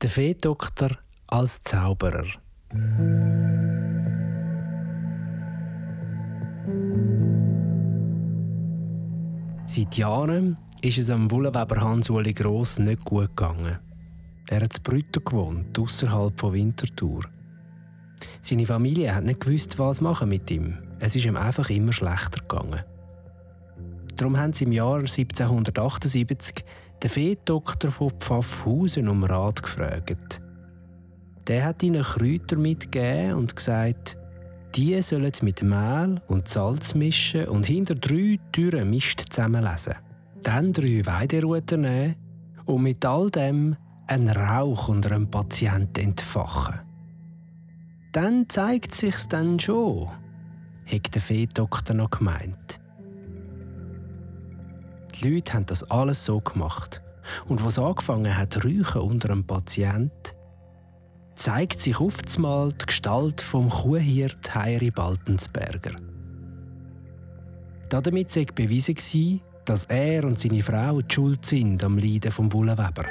Der Feedoktor als Zauberer. Seit Jahren ist es am Wullenweber Hans-Uli Gross nicht gut gegangen. Er hat in Brütter gewohnt, außerhalb von Winterthur. Seine Familie hat nicht gewusst, was machen mit ihm. Es ist ihm einfach immer schlechter gegangen. Darum haben sie im Jahr 1778 den Feedoktor von Pfaffhausen um Rat gefragt. Der hat ihnen Kräuter mitgegeben und gesagt, die sollen sie mit Mehl und Salz mischen und hinter drei Türen Mist zusammenlesen. Dann drei Weideruter nehmen und mit all dem einen Rauch unter einem Patienten entfachen. Dann zeigt sich's dann schon, hat der Feedoktor noch gemeint. Die Leute haben das alles so gemacht. Und was angefangen hat, räuchen unter einem Patient, zeigt sich oftmals die Gestalt vom Kuhhirt Heiri Baltensberger. Damit sei bewiesen dass er und seine Frau die Schuld sind am Leiden vom Wullenweber.